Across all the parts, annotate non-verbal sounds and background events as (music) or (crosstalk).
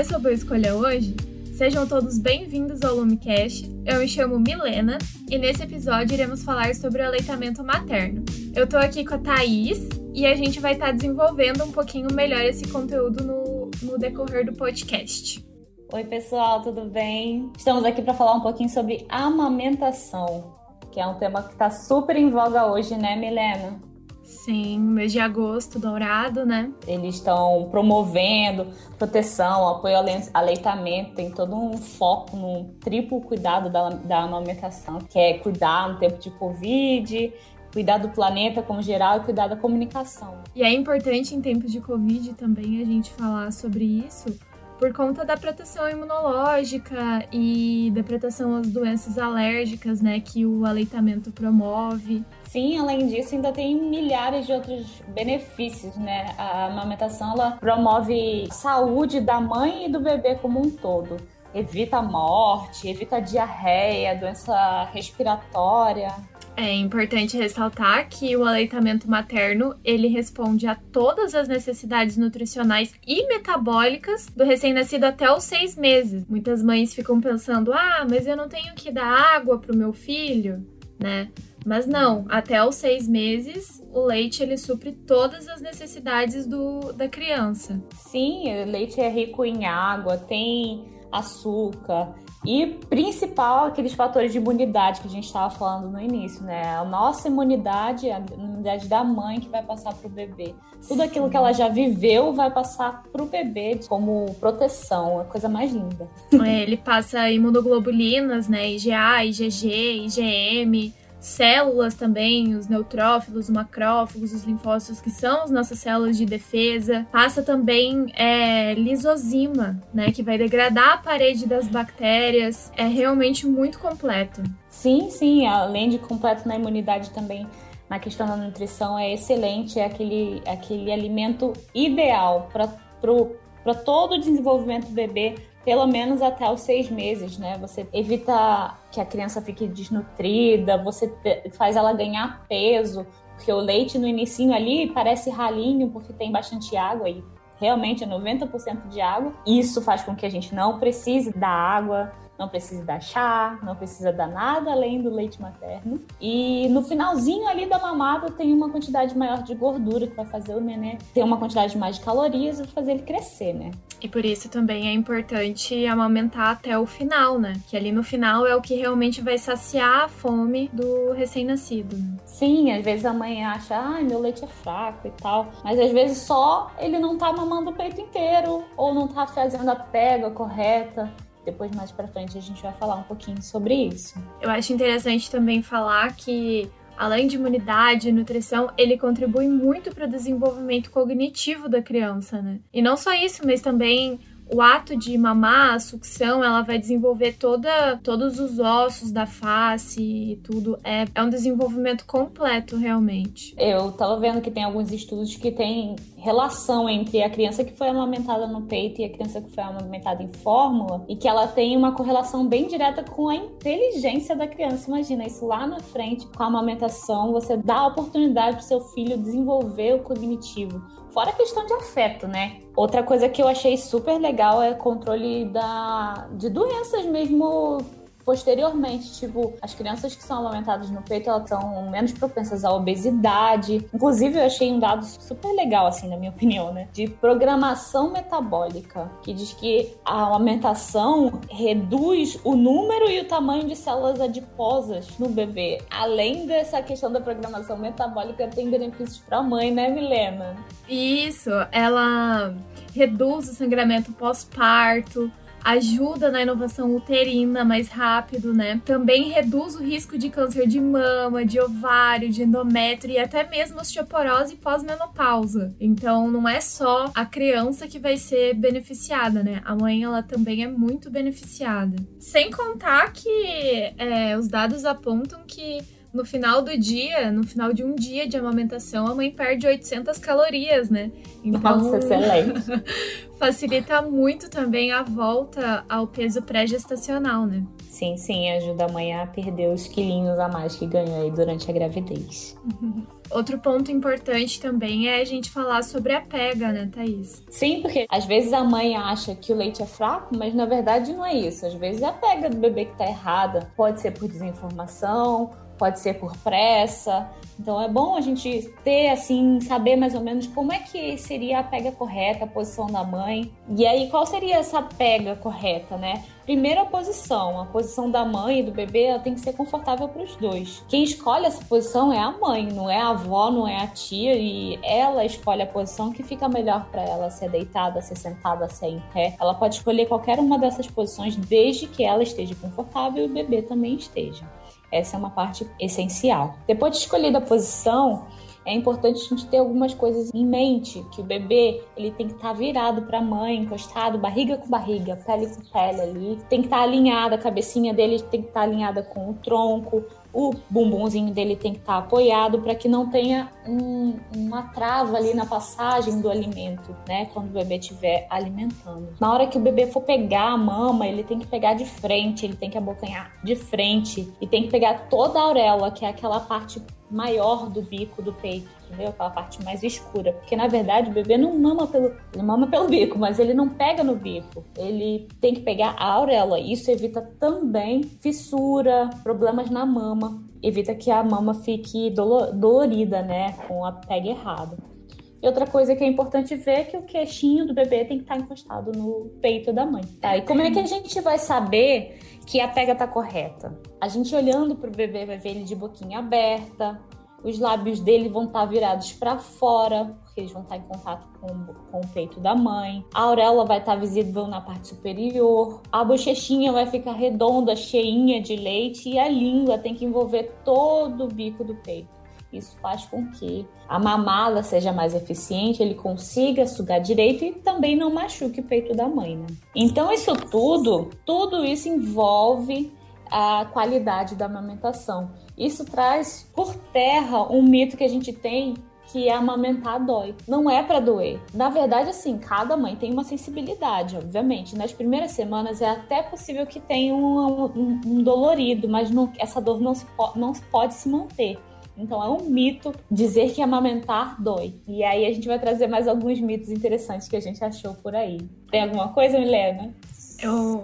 você soube escolha hoje? Sejam todos bem-vindos ao Lumicast. Eu me chamo Milena e nesse episódio iremos falar sobre o aleitamento materno. Eu tô aqui com a Thaís e a gente vai estar tá desenvolvendo um pouquinho melhor esse conteúdo no, no decorrer do podcast. Oi, pessoal, tudo bem? Estamos aqui para falar um pouquinho sobre amamentação, que é um tema que está super em voga hoje, né, Milena? Sim, mês de agosto dourado, né? Eles estão promovendo proteção, apoio ao aleitamento, tem todo um foco no triplo cuidado da, da amamentação, que é cuidar no tempo de Covid, cuidar do planeta como geral e cuidar da comunicação. E é importante em tempos de Covid também a gente falar sobre isso, por conta da proteção imunológica e da proteção às doenças alérgicas, né, que o aleitamento promove. Sim, além disso, ainda tem milhares de outros benefícios, né? A amamentação ela promove saúde da mãe e do bebê como um todo. Evita morte, evita diarreia, doença respiratória. É importante ressaltar que o aleitamento materno, ele responde a todas as necessidades nutricionais e metabólicas do recém-nascido até os seis meses. Muitas mães ficam pensando, ah, mas eu não tenho que dar água para o meu filho, né? Mas não, até os seis meses, o leite ele supre todas as necessidades do, da criança. Sim, o leite é rico em água, tem açúcar, e principal, aqueles fatores de imunidade que a gente estava falando no início, né? A nossa imunidade, a imunidade da mãe que vai passar para o bebê. Tudo aquilo que ela já viveu vai passar para o bebê como proteção, a coisa mais linda. É, ele passa imunoglobulinas, né? IgA, IgG, IgM, células também, os neutrófilos, os macrófagos, os linfócitos, que são as nossas células de defesa. Passa também é, lisozima, né, que vai degradar a parede das bactérias. É realmente muito completo. Sim, sim, além de completo na imunidade também na questão da nutrição é excelente, é aquele, aquele alimento ideal para todo o desenvolvimento do bebê, pelo menos até os seis meses, né? Você evita que a criança fique desnutrida, você faz ela ganhar peso, porque o leite no início ali parece ralinho porque tem bastante água e realmente é 90% de água. Isso faz com que a gente não precise da água, não precisa dar chá, não precisa dar nada além do leite materno. E no finalzinho ali da mamada tem uma quantidade maior de gordura que vai fazer o neném ter uma quantidade mais de calorias e fazer ele crescer, né? E por isso também é importante amamentar até o final, né? Que ali no final é o que realmente vai saciar a fome do recém-nascido. Né? Sim, às vezes a mãe acha, ai, ah, meu leite é fraco e tal. Mas às vezes só ele não tá mamando o peito inteiro ou não tá fazendo a pega correta. Depois, mais para frente, a gente vai falar um pouquinho sobre isso. Eu acho interessante também falar que, além de imunidade e nutrição, ele contribui muito para o desenvolvimento cognitivo da criança, né? E não só isso, mas também o ato de mamar, a sucção, ela vai desenvolver toda, todos os ossos da face e tudo. É, é um desenvolvimento completo, realmente. Eu tava vendo que tem alguns estudos que tem relação entre a criança que foi amamentada no peito e a criança que foi amamentada em fórmula e que ela tem uma correlação bem direta com a inteligência da criança. Imagina isso lá na frente, com a amamentação, você dá a oportunidade para seu filho desenvolver o cognitivo. Fora a questão de afeto, né? Outra coisa que eu achei super legal é o controle da, de doenças mesmo posteriormente. Tipo, as crianças que são amamentadas no peito, elas são menos propensas à obesidade. Inclusive, eu achei um dado super legal, assim, na minha (laughs) opinião, né? De programação metabólica, que diz que a amamentação reduz o número e o tamanho de células adiposas no bebê. Além dessa questão da programação metabólica, tem benefícios para a mãe, né, Milena? Isso, ela reduz o sangramento pós-parto, ajuda na inovação uterina mais rápido, né? Também reduz o risco de câncer de mama, de ovário, de endométrio e até mesmo osteoporose pós-menopausa. Então, não é só a criança que vai ser beneficiada, né? A mãe, ela também é muito beneficiada. Sem contar que é, os dados apontam que no final do dia, no final de um dia de amamentação, a mãe perde 800 calorias, né? Então, Nossa, excelente. (laughs) facilita muito também a volta ao peso pré-gestacional, né? Sim, sim, ajuda a mãe a perder os quilinhos a mais que ganhou aí durante a gravidez. Outro ponto importante também é a gente falar sobre a pega, né, Thaís? Sim, porque às vezes a mãe acha que o leite é fraco, mas na verdade não é isso. Às vezes é a pega do bebê que tá errada. Pode ser por desinformação, pode ser por pressa. Então é bom a gente ter assim, saber mais ou menos como é que seria a pega correta, a posição da mãe. E aí qual seria essa pega correta, né? Primeiro a posição, a posição da mãe e do bebê, ela tem que ser confortável para os dois. Quem escolhe essa posição é a mãe, não é a avó, não é a tia e ela escolhe a posição que fica melhor para ela, ser deitada, ser sentada, ser em pé. Ela pode escolher qualquer uma dessas posições desde que ela esteja confortável e o bebê também esteja. Essa é uma parte essencial. Depois de escolhida a posição, é importante a gente ter algumas coisas em mente, que o bebê ele tem que estar tá virado para a mãe, encostado, barriga com barriga, pele com pele ali. Tem que estar tá alinhada, a cabecinha dele tem que estar tá alinhada com o tronco, o bumbumzinho dele tem que estar apoiado para que não tenha um, uma trava ali na passagem do alimento, né? Quando o bebê estiver alimentando. Na hora que o bebê for pegar a mama, ele tem que pegar de frente, ele tem que abocanhar de frente e tem que pegar toda a auréola, que é aquela parte maior do bico do peito, entendeu? Aquela parte mais escura. Porque na verdade o bebê não mama pelo, ele mama pelo bico, mas ele não pega no bico. Ele tem que pegar a auréola. Isso evita também fissura, problemas na mama, evita que a mama fique dolorida, né, com a pega errada. E outra coisa que é importante ver é que o queixinho do bebê tem que estar encostado no peito da mãe. Tá? E como é que a gente vai saber que a pega tá correta? A gente olhando pro bebê vai ver ele de boquinha aberta, os lábios dele vão estar virados para fora, porque eles vão estar em contato com, com, o peito da mãe. A auréola vai estar visível na parte superior. A bochechinha vai ficar redonda, cheinha de leite. E a língua tem que envolver todo o bico do peito. Isso faz com que a mamada seja mais eficiente, ele consiga sugar direito e também não machuque o peito da mãe, né? Então, isso tudo, tudo isso envolve a qualidade da amamentação. Isso traz por terra um mito que a gente tem que é amamentar dói. Não é para doer. Na verdade, assim, cada mãe tem uma sensibilidade, obviamente. Nas primeiras semanas é até possível que tenha um, um, um dolorido, mas não, essa dor não, se, não pode se manter. Então é um mito dizer que amamentar dói. E aí a gente vai trazer mais alguns mitos interessantes que a gente achou por aí. Tem alguma coisa, Milena? Eu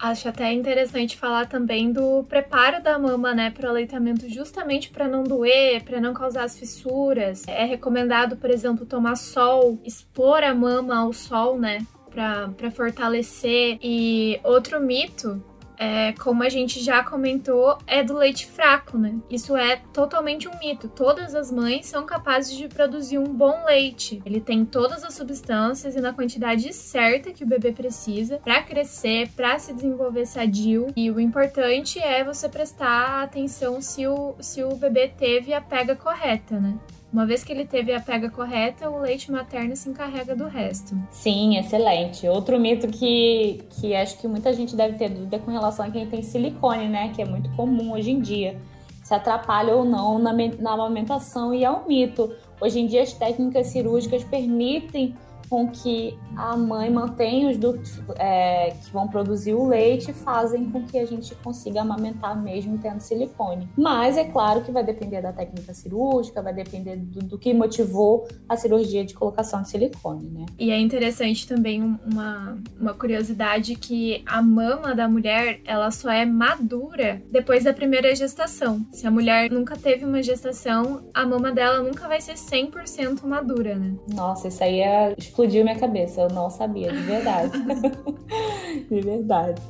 acho até interessante falar também do preparo da mama, né, para o aleitamento, justamente para não doer, para não causar as fissuras. É recomendado, por exemplo, tomar sol, expor a mama ao sol, né, para fortalecer. E outro mito é, como a gente já comentou, é do leite fraco, né? Isso é totalmente um mito. Todas as mães são capazes de produzir um bom leite. Ele tem todas as substâncias e na quantidade certa que o bebê precisa para crescer, para se desenvolver sadio. E o importante é você prestar atenção se o, se o bebê teve a pega correta, né? Uma vez que ele teve a pega correta, o leite materno se encarrega do resto. Sim, excelente. Outro mito que, que acho que muita gente deve ter dúvida com relação a quem tem silicone, né? Que é muito comum hoje em dia. Se atrapalha ou não na, na amamentação, e é um mito. Hoje em dia, as técnicas cirúrgicas permitem com que a mãe mantenha os ductos é, que vão produzir o leite fazem com que a gente consiga amamentar mesmo tendo silicone. Mas é claro que vai depender da técnica cirúrgica, vai depender do, do que motivou a cirurgia de colocação de silicone, né? E é interessante também uma, uma curiosidade que a mama da mulher, ela só é madura depois da primeira gestação. Se a mulher nunca teve uma gestação, a mama dela nunca vai ser 100% madura, né? Nossa, isso aí é explodiu minha cabeça. Eu não sabia, de verdade. (laughs) de verdade.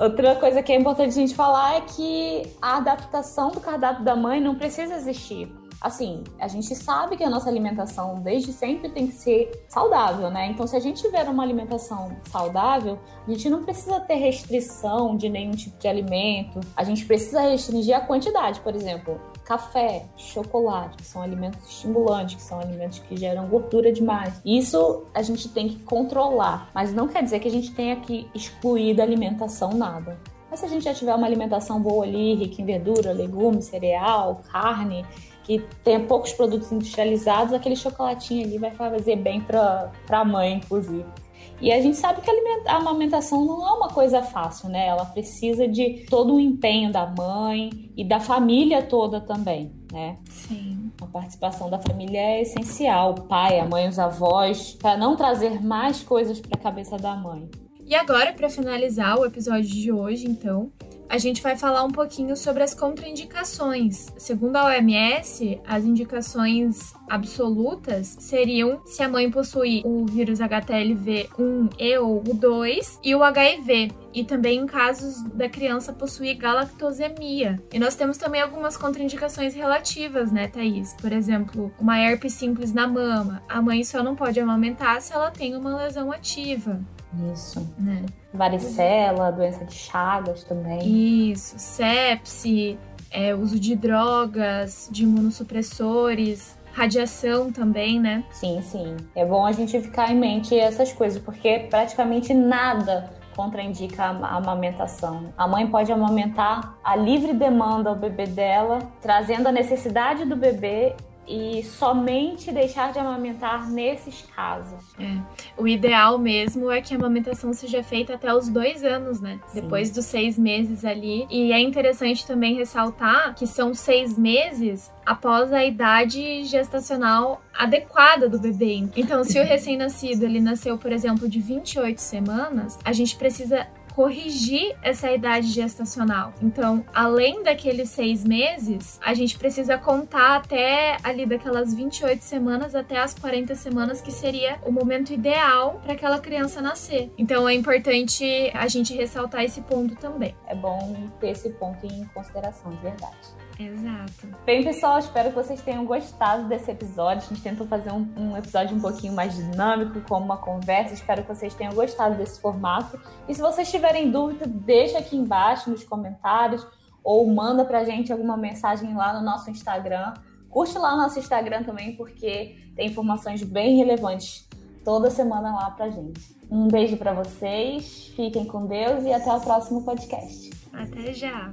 Outra coisa que é importante a gente falar é que a adaptação do cardápio da mãe não precisa existir. Assim, a gente sabe que a nossa alimentação desde sempre tem que ser saudável, né? Então, se a gente tiver uma alimentação saudável, a gente não precisa ter restrição de nenhum tipo de alimento. A gente precisa restringir a quantidade, por exemplo café, chocolate, que são alimentos estimulantes, que são alimentos que geram gordura demais. Isso a gente tem que controlar, mas não quer dizer que a gente tenha que excluir da alimentação nada. Mas se a gente já tiver uma alimentação boa ali, rica em verdura, legumes, cereal, carne, que tenha poucos produtos industrializados, aquele chocolatinho ali vai fazer bem para a mãe, inclusive. E a gente sabe que a amamentação não é uma coisa fácil, né? Ela precisa de todo o empenho da mãe e da família toda também, né? Sim. A participação da família é essencial, o pai, a mãe, os avós, para não trazer mais coisas para a cabeça da mãe. E agora, para finalizar o episódio de hoje, então, a gente vai falar um pouquinho sobre as contraindicações. Segundo a OMS, as indicações absolutas seriam se a mãe possui o vírus HTLV1 e ou o 2 e o HIV, e também em casos da criança possuir galactosemia. E nós temos também algumas contraindicações relativas, né, Thaís? Por exemplo, uma herpes simples na mama. A mãe só não pode amamentar se ela tem uma lesão ativa. Isso. Né? Varicela, doença de Chagas também. Isso, sepse, é, uso de drogas, de imunossupressores, radiação também, né? Sim, sim. É bom a gente ficar em mente essas coisas, porque praticamente nada contraindica a amamentação. A mãe pode amamentar a livre demanda ao bebê dela, trazendo a necessidade do bebê e somente deixar de amamentar nesses casos. É. O ideal mesmo é que a amamentação seja feita até os dois anos, né? Sim. Depois dos seis meses ali. E é interessante também ressaltar que são seis meses após a idade gestacional adequada do bebê. Então, se o (laughs) recém-nascido ele nasceu, por exemplo, de 28 semanas, a gente precisa corrigir essa idade gestacional. Então, além daqueles seis meses, a gente precisa contar até ali daquelas 28 semanas até as 40 semanas, que seria o momento ideal para aquela criança nascer. Então, é importante a gente ressaltar esse ponto também. É bom ter esse ponto em consideração, de verdade. Exato. Bem, pessoal, espero que vocês tenham gostado desse episódio. A gente tentou fazer um, um, episódio um pouquinho mais dinâmico, como uma conversa. Espero que vocês tenham gostado desse formato. E se vocês tiverem dúvida, deixa aqui embaixo nos comentários ou manda pra gente alguma mensagem lá no nosso Instagram. Curte lá o nosso Instagram também, porque tem informações bem relevantes toda semana lá pra gente. Um beijo para vocês, fiquem com Deus e até o próximo podcast. Até já!